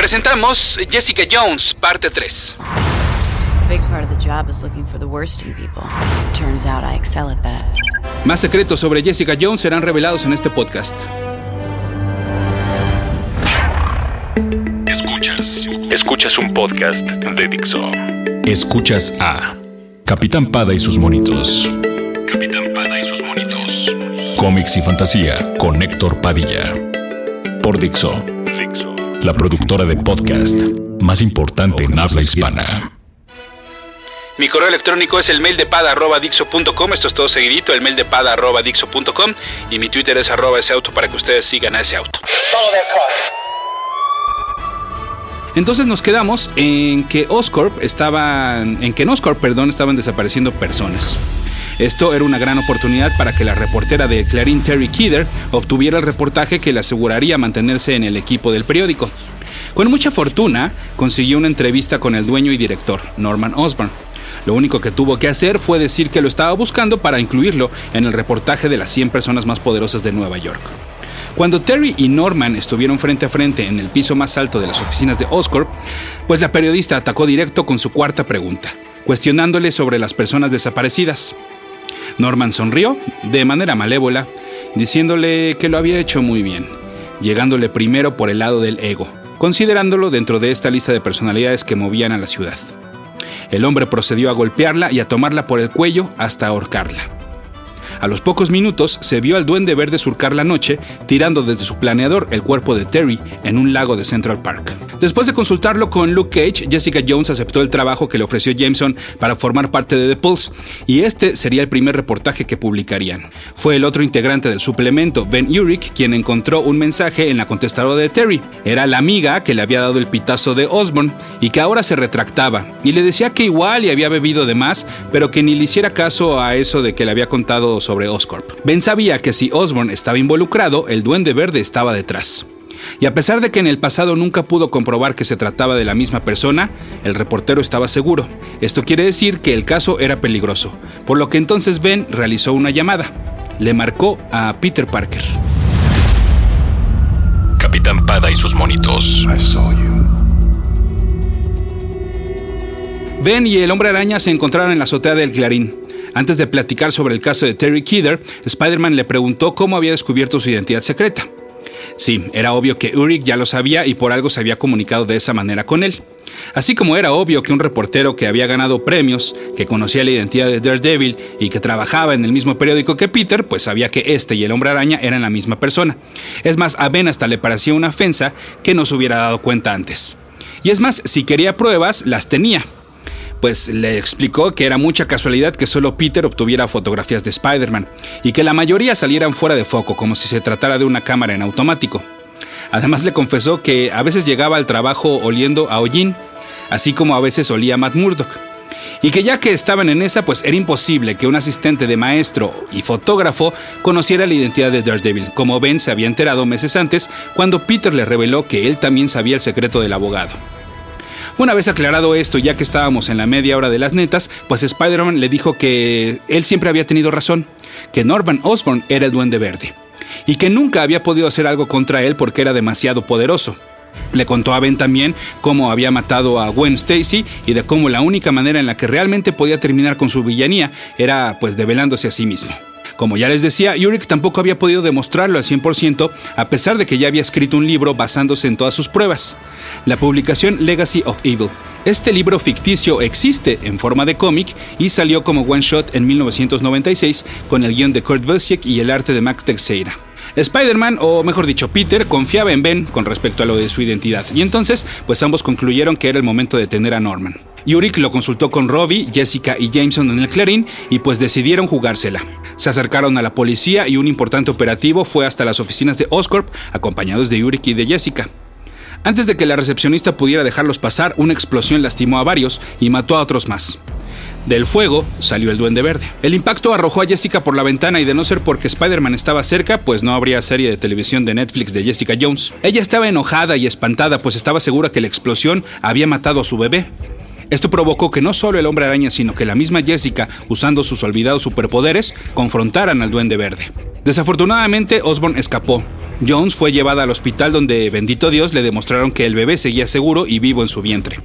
Presentamos Jessica Jones, parte 3. Más secretos sobre Jessica Jones serán revelados en este podcast. Escuchas. Escuchas un podcast de Dixo. Escuchas a Capitán Pada y sus monitos. Capitán Pada y sus monitos. Cómics y fantasía con Héctor Padilla. Por Dixo. La productora de podcast más importante en habla hispana. Mi correo electrónico es el mail de pada.dixo.com. Esto es todo seguidito, el mail de pada.dixo.com. Y mi Twitter es arroba ese auto para que ustedes sigan a ese auto. Entonces nos quedamos en que Oscorp estaban, en que en Oscorp, perdón, estaban desapareciendo personas. Esto era una gran oportunidad para que la reportera de Clarín Terry Kidder obtuviera el reportaje que le aseguraría mantenerse en el equipo del periódico. Con mucha fortuna, consiguió una entrevista con el dueño y director, Norman Osborn. Lo único que tuvo que hacer fue decir que lo estaba buscando para incluirlo en el reportaje de las 100 personas más poderosas de Nueva York. Cuando Terry y Norman estuvieron frente a frente en el piso más alto de las oficinas de Oscorp, pues la periodista atacó directo con su cuarta pregunta, cuestionándole sobre las personas desaparecidas. Norman sonrió, de manera malévola, diciéndole que lo había hecho muy bien, llegándole primero por el lado del ego, considerándolo dentro de esta lista de personalidades que movían a la ciudad. El hombre procedió a golpearla y a tomarla por el cuello hasta ahorcarla. A los pocos minutos se vio al duende verde surcar la noche, tirando desde su planeador el cuerpo de Terry en un lago de Central Park. Después de consultarlo con Luke Cage, Jessica Jones aceptó el trabajo que le ofreció Jameson para formar parte de The Pulse, y este sería el primer reportaje que publicarían. Fue el otro integrante del suplemento, Ben Urich, quien encontró un mensaje en la contestadora de Terry. Era la amiga que le había dado el pitazo de Osborne y que ahora se retractaba, y le decía que igual y había bebido de más, pero que ni le hiciera caso a eso de que le había contado sobre Oscorp. Ben sabía que si Osborne estaba involucrado, el Duende Verde estaba detrás. Y a pesar de que en el pasado nunca pudo comprobar que se trataba de la misma persona, el reportero estaba seguro. Esto quiere decir que el caso era peligroso, por lo que entonces Ben realizó una llamada. Le marcó a Peter Parker. Capitán Pada y sus monitos. Ben y el hombre araña se encontraron en la azotea del Clarín. Antes de platicar sobre el caso de Terry Kidder, Spider-Man le preguntó cómo había descubierto su identidad secreta. Sí, era obvio que Ulrich ya lo sabía y por algo se había comunicado de esa manera con él. Así como era obvio que un reportero que había ganado premios, que conocía la identidad de Daredevil y que trabajaba en el mismo periódico que Peter, pues sabía que este y el hombre araña eran la misma persona. Es más, a Ben hasta le parecía una ofensa que no se hubiera dado cuenta antes. Y es más, si quería pruebas, las tenía pues le explicó que era mucha casualidad que solo Peter obtuviera fotografías de Spider-Man y que la mayoría salieran fuera de foco, como si se tratara de una cámara en automático. Además le confesó que a veces llegaba al trabajo oliendo a hollín, así como a veces olía a Matt Murdock. Y que ya que estaban en esa, pues era imposible que un asistente de maestro y fotógrafo conociera la identidad de Daredevil, como Ben se había enterado meses antes cuando Peter le reveló que él también sabía el secreto del abogado. Una vez aclarado esto, ya que estábamos en la media hora de las netas, pues Spider-Man le dijo que él siempre había tenido razón, que Norman Osborn era el duende verde, y que nunca había podido hacer algo contra él porque era demasiado poderoso. Le contó a Ben también cómo había matado a Gwen Stacy y de cómo la única manera en la que realmente podía terminar con su villanía era pues develándose a sí mismo. Como ya les decía, Yurik tampoco había podido demostrarlo al 100% a pesar de que ya había escrito un libro basándose en todas sus pruebas, la publicación Legacy of Evil. Este libro ficticio existe en forma de cómic y salió como one shot en 1996 con el guion de Kurt Busiek y el arte de Max Teixeira. Spider-Man, o mejor dicho Peter, confiaba en Ben con respecto a lo de su identidad, y entonces pues ambos concluyeron que era el momento de tener a Norman. Yurik lo consultó con Robbie, Jessica y Jameson en el Clarín y pues decidieron jugársela. Se acercaron a la policía y un importante operativo fue hasta las oficinas de Oscorp acompañados de Yurik y de Jessica. Antes de que la recepcionista pudiera dejarlos pasar, una explosión lastimó a varios y mató a otros más. Del fuego salió el duende verde. El impacto arrojó a Jessica por la ventana y de no ser porque Spider-Man estaba cerca, pues no habría serie de televisión de Netflix de Jessica Jones. Ella estaba enojada y espantada, pues estaba segura que la explosión había matado a su bebé. Esto provocó que no solo el hombre araña, sino que la misma Jessica, usando sus olvidados superpoderes, confrontaran al duende verde. Desafortunadamente, Osborn escapó, Jones fue llevada al hospital donde, bendito Dios, le demostraron que el bebé seguía seguro y vivo en su vientre.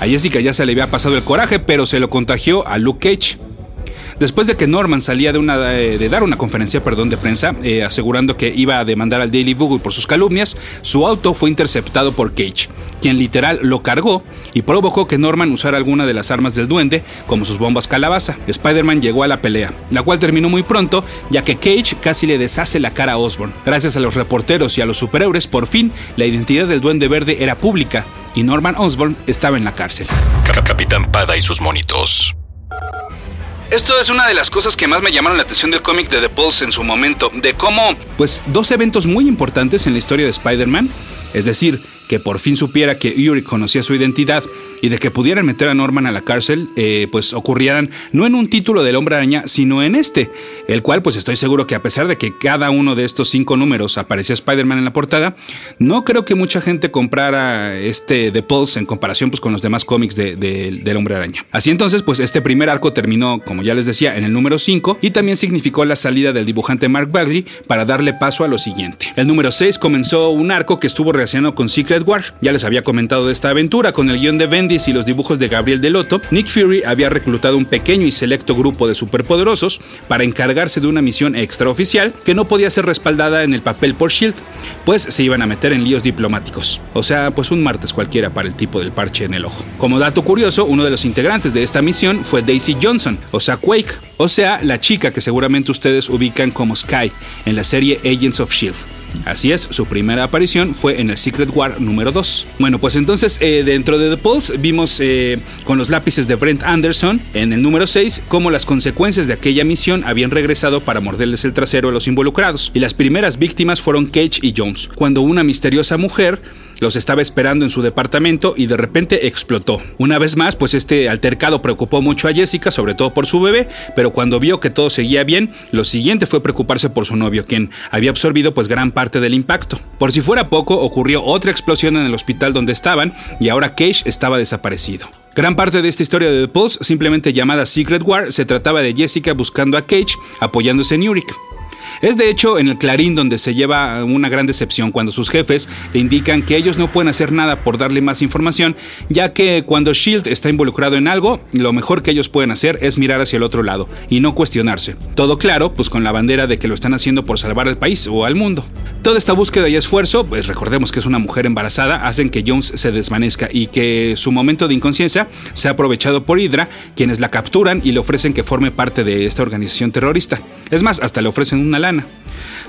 A Jessica ya se le había pasado el coraje, pero se lo contagió a Luke Cage. Después de que Norman salía eh, de dar una conferencia perdón, de prensa eh, asegurando que iba a demandar al Daily Bugle por sus calumnias, su auto fue interceptado por Cage, quien literal lo cargó y provocó que Norman usara alguna de las armas del duende, como sus bombas calabaza. Spider-Man llegó a la pelea, la cual terminó muy pronto, ya que Cage casi le deshace la cara a Osborn. Gracias a los reporteros y a los superhéroes, por fin, la identidad del duende verde era pública y Norman Osborn estaba en la cárcel. Capitán Pada y sus monitos. Esto es una de las cosas que más me llamaron la atención del cómic de The Pulse en su momento, de cómo, pues, dos eventos muy importantes en la historia de Spider-Man, es decir, que por fin supiera que Yuri conocía su identidad y de que pudieran meter a Norman a la cárcel, eh, pues ocurrieran no en un título del Hombre Araña, sino en este, el cual pues estoy seguro que a pesar de que cada uno de estos cinco números aparecía Spider-Man en la portada, no creo que mucha gente comprara este The Pulse en comparación pues con los demás cómics de, del Hombre Araña. Así entonces, pues este primer arco terminó, como ya les decía, en el número 5 y también significó la salida del dibujante Mark Bagley para darle paso a lo siguiente. El número 6 comenzó un arco que estuvo relacionado con Secret War. Ya les había comentado de esta aventura con el guion de Bendis y los dibujos de Gabriel Delotto. Nick Fury había reclutado un pequeño y selecto grupo de superpoderosos para encargarse de una misión extraoficial que no podía ser respaldada en el papel por Shield, pues se iban a meter en líos diplomáticos. O sea, pues un martes cualquiera para el tipo del parche en el ojo. Como dato curioso, uno de los integrantes de esta misión fue Daisy Johnson, o sea, Quake, o sea, la chica que seguramente ustedes ubican como Sky en la serie Agents of Shield. Así es, su primera aparición fue en el Secret War número 2. Bueno, pues entonces eh, dentro de The Pulse vimos eh, con los lápices de Brent Anderson en el número 6 cómo las consecuencias de aquella misión habían regresado para morderles el trasero a los involucrados. Y las primeras víctimas fueron Cage y Jones, cuando una misteriosa mujer los estaba esperando en su departamento y de repente explotó. Una vez más, pues este altercado preocupó mucho a Jessica, sobre todo por su bebé, pero cuando vio que todo seguía bien, lo siguiente fue preocuparse por su novio, quien había absorbido pues gran parte del impacto. Por si fuera poco, ocurrió otra explosión en el hospital donde estaban y ahora Cage estaba desaparecido. Gran parte de esta historia de The Pulse, simplemente llamada Secret War, se trataba de Jessica buscando a Cage apoyándose en Yurik. Es de hecho en el Clarín donde se lleva una gran decepción cuando sus jefes le indican que ellos no pueden hacer nada por darle más información, ya que cuando Shield está involucrado en algo, lo mejor que ellos pueden hacer es mirar hacia el otro lado y no cuestionarse. Todo claro, pues con la bandera de que lo están haciendo por salvar al país o al mundo. Toda esta búsqueda y esfuerzo, pues recordemos que es una mujer embarazada, hacen que Jones se desvanezca y que su momento de inconsciencia sea aprovechado por Hydra, quienes la capturan y le ofrecen que forme parte de esta organización terrorista. Es más, hasta le ofrecen una lana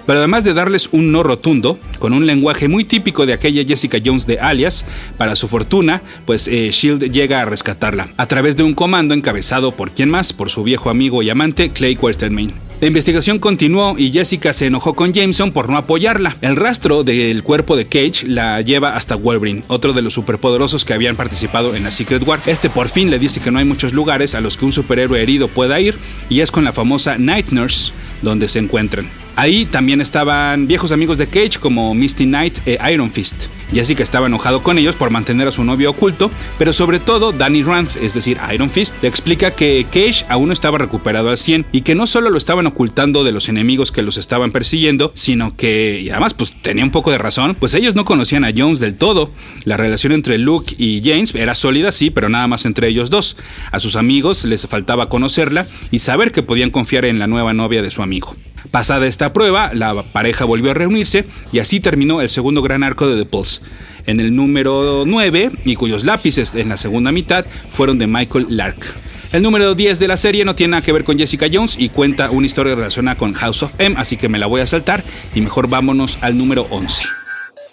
pero además de darles un no rotundo, con un lenguaje muy típico de aquella Jessica Jones de Alias, para su fortuna, pues eh, Shield llega a rescatarla, a través de un comando encabezado por quién más, por su viejo amigo y amante Clay Quatermain. La investigación continuó y Jessica se enojó con Jameson por no apoyarla. El rastro del cuerpo de Cage la lleva hasta Wolverine, otro de los superpoderosos que habían participado en la Secret War. Este por fin le dice que no hay muchos lugares a los que un superhéroe herido pueda ir y es con la famosa Night Nurse donde se encuentran. Ahí también estaban viejos amigos de Cage como Misty Knight e Iron Fist. Jessica estaba enojado con ellos por mantener a su novio oculto, pero sobre todo Danny Rand, es decir, Iron Fist, le explica que Cage aún no estaba recuperado al 100 y que no solo lo estaban ocultando de los enemigos que los estaban persiguiendo, sino que, y además pues tenía un poco de razón, pues ellos no conocían a Jones del todo. La relación entre Luke y James era sólida, sí, pero nada más entre ellos dos. A sus amigos les faltaba conocerla y saber que podían confiar en la nueva novia de su amigo. Pasada esta prueba, la pareja volvió a reunirse y así terminó el segundo gran arco de The Pulse. En el número 9, y cuyos lápices en la segunda mitad fueron de Michael Lark. El número 10 de la serie no tiene nada que ver con Jessica Jones y cuenta una historia relacionada con House of M, así que me la voy a saltar y mejor vámonos al número 11.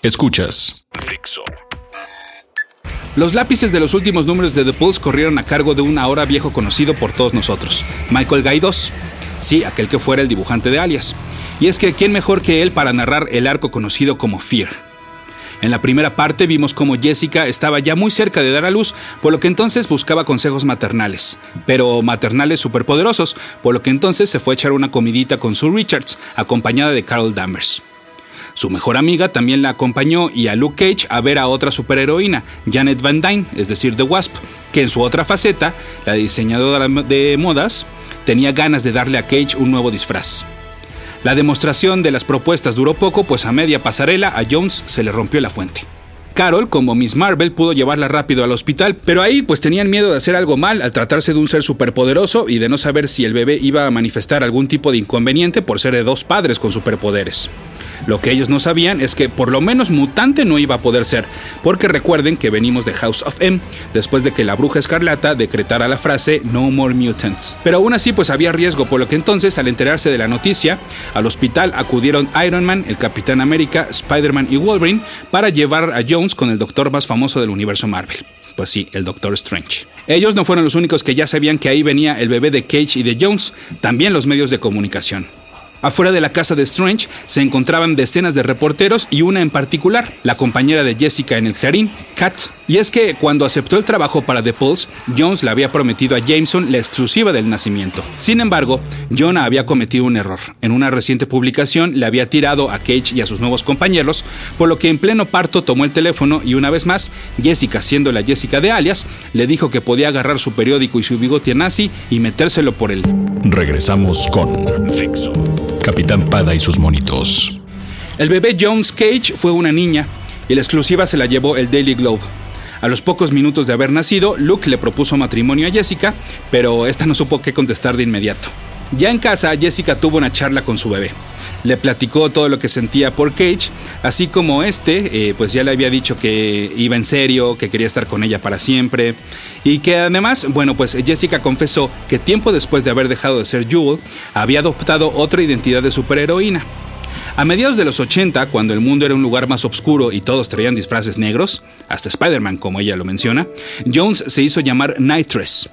Escuchas. Los lápices de los últimos números de The Pulse corrieron a cargo de un ahora viejo conocido por todos nosotros, Michael Gaidos. Sí, aquel que fuera el dibujante de Alias. Y es que, ¿quién mejor que él para narrar el arco conocido como Fear? En la primera parte vimos cómo Jessica estaba ya muy cerca de dar a luz, por lo que entonces buscaba consejos maternales, pero maternales superpoderosos, por lo que entonces se fue a echar una comidita con Sue Richards, acompañada de Carol Danvers. Su mejor amiga también la acompañó y a Luke Cage a ver a otra superheroína, Janet Van Dyne, es decir, The Wasp, que en su otra faceta, la diseñadora de modas, tenía ganas de darle a Cage un nuevo disfraz. La demostración de las propuestas duró poco, pues a media pasarela a Jones se le rompió la fuente. Carol, como Miss Marvel, pudo llevarla rápido al hospital, pero ahí pues tenían miedo de hacer algo mal al tratarse de un ser superpoderoso y de no saber si el bebé iba a manifestar algún tipo de inconveniente por ser de dos padres con superpoderes. Lo que ellos no sabían es que por lo menos mutante no iba a poder ser, porque recuerden que venimos de House of M, después de que la bruja escarlata decretara la frase No More Mutants. Pero aún así pues había riesgo, por lo que entonces al enterarse de la noticia, al hospital acudieron Iron Man, el Capitán América, Spider-Man y Wolverine para llevar a Jones con el doctor más famoso del universo Marvel. Pues sí, el Doctor Strange. Ellos no fueron los únicos que ya sabían que ahí venía el bebé de Cage y de Jones, también los medios de comunicación. Afuera de la casa de Strange se encontraban decenas de reporteros y una en particular, la compañera de Jessica en el Clarín, Kat. Y es que cuando aceptó el trabajo para The Pulse, Jones le había prometido a Jameson la exclusiva del nacimiento. Sin embargo, Jonah había cometido un error. En una reciente publicación le había tirado a Cage y a sus nuevos compañeros, por lo que en pleno parto tomó el teléfono y una vez más, Jessica, siendo la Jessica de alias, le dijo que podía agarrar su periódico y su bigote nazi y metérselo por él. Regresamos con Capitán Pada y sus monitos. El bebé Jones Cage fue una niña y la exclusiva se la llevó el Daily Globe. A los pocos minutos de haber nacido, Luke le propuso matrimonio a Jessica, pero esta no supo qué contestar de inmediato. Ya en casa, Jessica tuvo una charla con su bebé. Le platicó todo lo que sentía por Cage, así como este, eh, pues ya le había dicho que iba en serio, que quería estar con ella para siempre, y que además, bueno, pues Jessica confesó que tiempo después de haber dejado de ser Jewel, había adoptado otra identidad de superheroína. A mediados de los 80, cuando el mundo era un lugar más oscuro y todos traían disfraces negros, hasta Spider-Man como ella lo menciona, Jones se hizo llamar Nitress,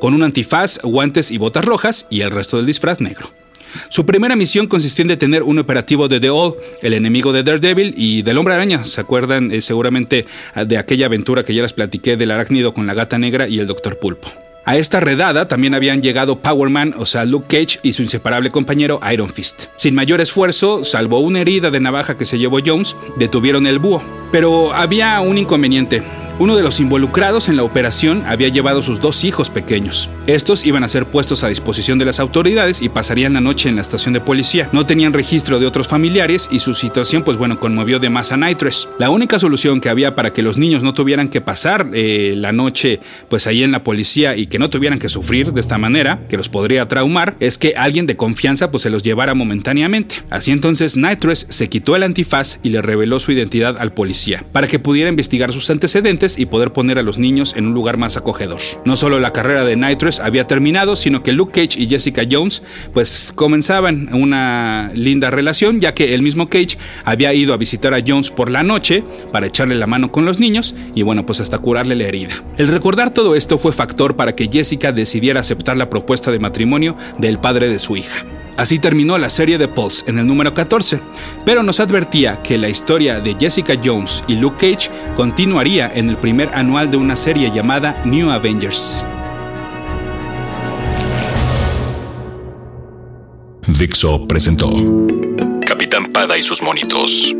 con un antifaz, guantes y botas rojas y el resto del disfraz negro. Su primera misión consistió en detener un operativo de The All, el enemigo de Daredevil y del Hombre Araña. ¿Se acuerdan eh, seguramente de aquella aventura que ya les platiqué del arácnido con la gata negra y el Doctor Pulpo? A esta redada también habían llegado Powerman, o sea, Luke Cage y su inseparable compañero Iron Fist. Sin mayor esfuerzo, salvo una herida de navaja que se llevó Jones, detuvieron el búho. Pero había un inconveniente. Uno de los involucrados en la operación había llevado sus dos hijos pequeños. Estos iban a ser puestos a disposición de las autoridades y pasarían la noche en la estación de policía. No tenían registro de otros familiares y su situación, pues bueno, conmovió de más a Nitress. La única solución que había para que los niños no tuvieran que pasar eh, la noche, pues ahí en la policía y que no tuvieran que sufrir de esta manera, que los podría traumar, es que alguien de confianza pues se los llevara momentáneamente. Así entonces Nitress se quitó el antifaz y le reveló su identidad al policía, para que pudiera investigar sus antecedentes y poder poner a los niños en un lugar más acogedor. No solo la carrera de Nitrous había terminado, sino que Luke Cage y Jessica Jones pues comenzaban una linda relación, ya que el mismo Cage había ido a visitar a Jones por la noche para echarle la mano con los niños y bueno, pues hasta curarle la herida. El recordar todo esto fue factor para que Jessica decidiera aceptar la propuesta de matrimonio del padre de su hija. Así terminó la serie de Pulse en el número 14, pero nos advertía que la historia de Jessica Jones y Luke Cage continuaría en el primer anual de una serie llamada New Avengers. Dixo presentó Capitán Pada y sus monitos.